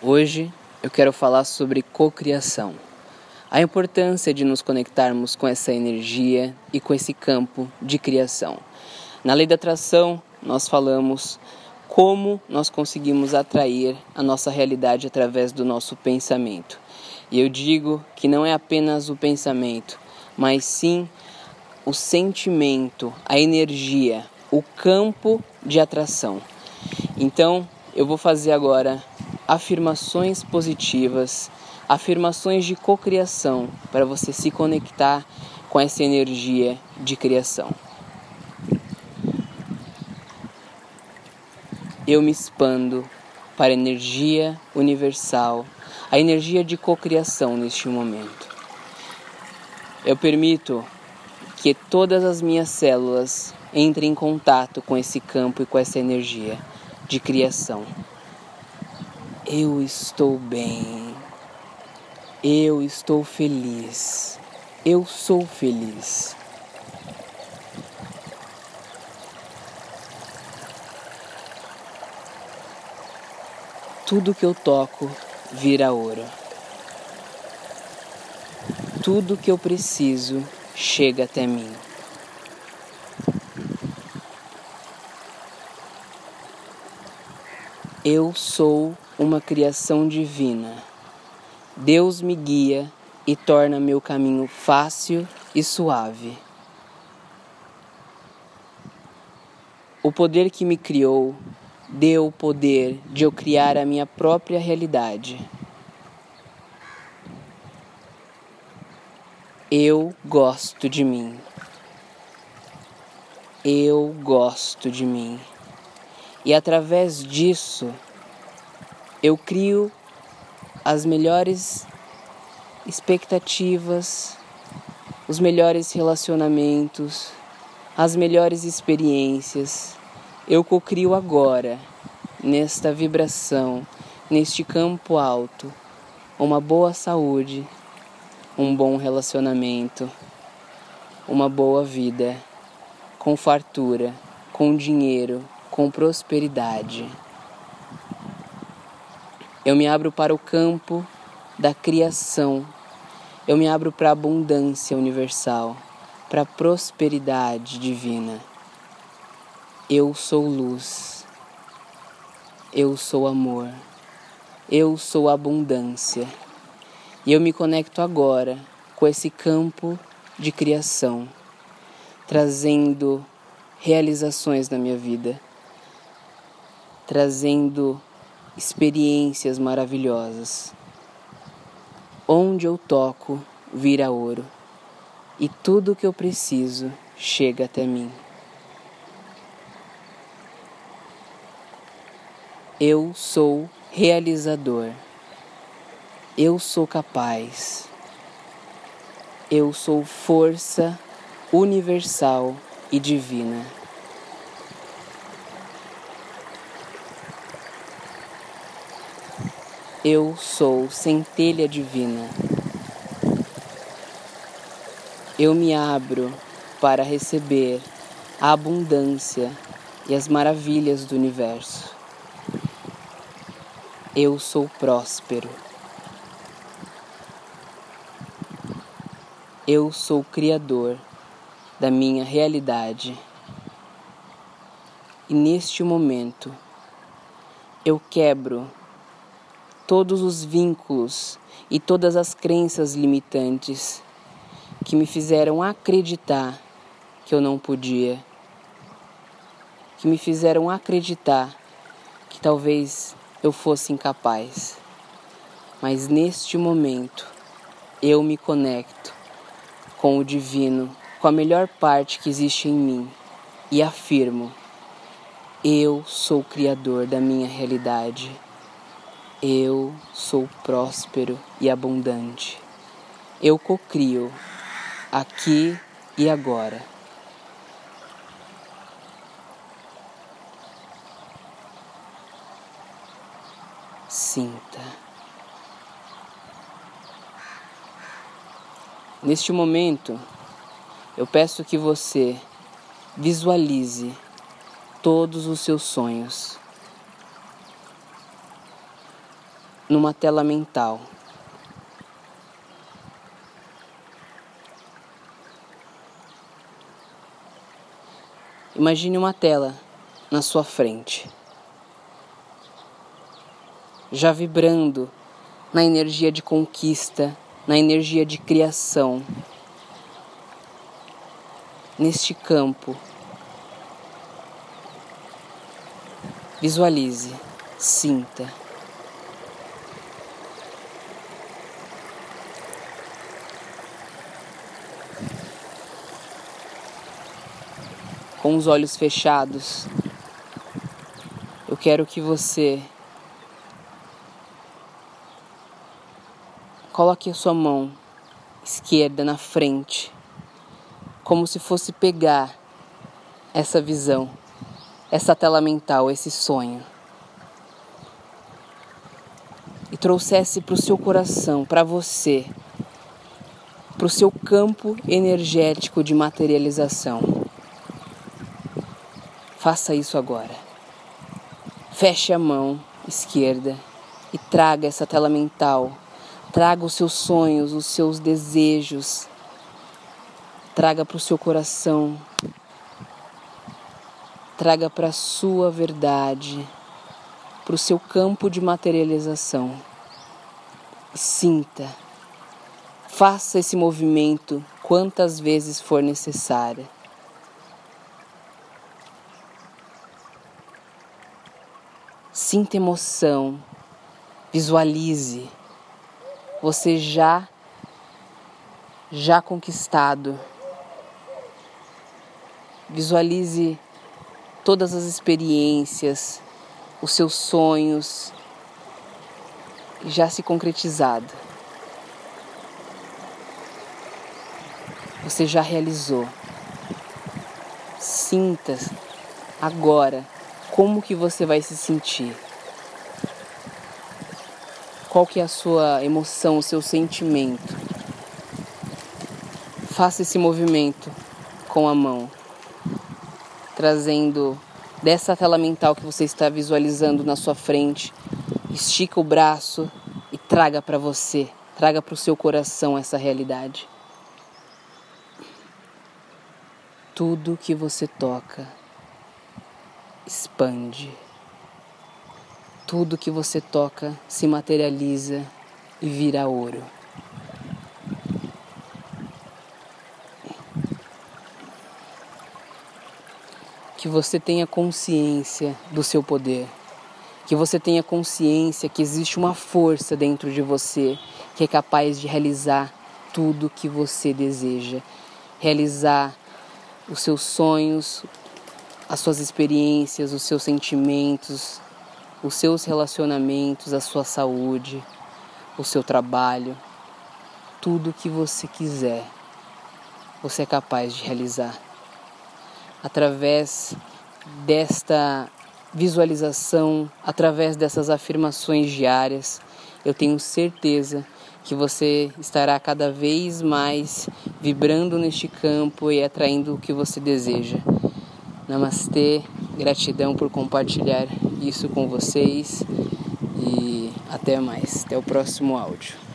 Hoje eu quero falar sobre cocriação. A importância de nos conectarmos com essa energia e com esse campo de criação. Na lei da atração, nós falamos como nós conseguimos atrair a nossa realidade através do nosso pensamento. E eu digo que não é apenas o pensamento, mas sim o sentimento, a energia, o campo de atração. Então, eu vou fazer agora afirmações positivas, afirmações de cocriação para você se conectar com essa energia de criação. Eu me expando para a energia universal, a energia de cocriação neste momento. Eu permito que todas as minhas células entrem em contato com esse campo e com essa energia de criação. Eu estou bem. Eu estou feliz. Eu sou feliz. Tudo que eu toco vira ouro. Tudo que eu preciso chega até mim. Eu sou uma criação divina. Deus me guia e torna meu caminho fácil e suave. O poder que me criou deu o poder de eu criar a minha própria realidade. Eu gosto de mim. Eu gosto de mim. E através disso, eu crio as melhores expectativas, os melhores relacionamentos, as melhores experiências. Eu cocrio agora, nesta vibração, neste campo alto, uma boa saúde, um bom relacionamento, uma boa vida, com fartura, com dinheiro, com prosperidade. Eu me abro para o campo da criação. Eu me abro para a abundância universal, para a prosperidade divina. Eu sou luz. Eu sou amor. Eu sou abundância. E eu me conecto agora com esse campo de criação, trazendo realizações na minha vida, trazendo experiências maravilhosas. Onde eu toco, vira ouro, e tudo o que eu preciso chega até mim. Eu sou realizador. Eu sou capaz. Eu sou força universal e divina. Eu sou centelha divina. Eu me abro para receber a abundância e as maravilhas do universo. Eu sou próspero. Eu sou criador da minha realidade. E neste momento eu quebro todos os vínculos e todas as crenças limitantes que me fizeram acreditar que eu não podia, que me fizeram acreditar que talvez eu fosse incapaz. Mas neste momento eu me conecto com o divino, com a melhor parte que existe em mim e afirmo: eu sou o criador da minha realidade. Eu sou próspero e abundante. Eu cocrio aqui e agora. Sinta. Neste momento, eu peço que você visualize todos os seus sonhos numa tela mental. Imagine uma tela na sua frente, já vibrando na energia de conquista, na energia de criação. Neste campo, visualize, sinta. Com os olhos fechados, eu quero que você Coloque a sua mão esquerda na frente, como se fosse pegar essa visão, essa tela mental, esse sonho. E trouxesse para o seu coração, para você, para o seu campo energético de materialização. Faça isso agora. Feche a mão esquerda e traga essa tela mental Traga os seus sonhos, os seus desejos. Traga para o seu coração. Traga para a sua verdade, para o seu campo de materialização. Sinta. Faça esse movimento quantas vezes for necessário. Sinta emoção, visualize você já já conquistado. Visualize todas as experiências, os seus sonhos já se concretizado. Você já realizou. Sinta agora como que você vai se sentir. Qual que é a sua emoção, o seu sentimento? Faça esse movimento com a mão, trazendo dessa tela mental que você está visualizando na sua frente. Estica o braço e traga para você, traga para o seu coração essa realidade. Tudo que você toca expande. Tudo que você toca se materializa e vira ouro. Que você tenha consciência do seu poder. Que você tenha consciência que existe uma força dentro de você que é capaz de realizar tudo que você deseja. Realizar os seus sonhos, as suas experiências, os seus sentimentos, os seus relacionamentos, a sua saúde, o seu trabalho, tudo o que você quiser, você é capaz de realizar. Através desta visualização, através dessas afirmações diárias, eu tenho certeza que você estará cada vez mais vibrando neste campo e atraindo o que você deseja. Namastê, gratidão por compartilhar isso com vocês e até mais. Até o próximo áudio.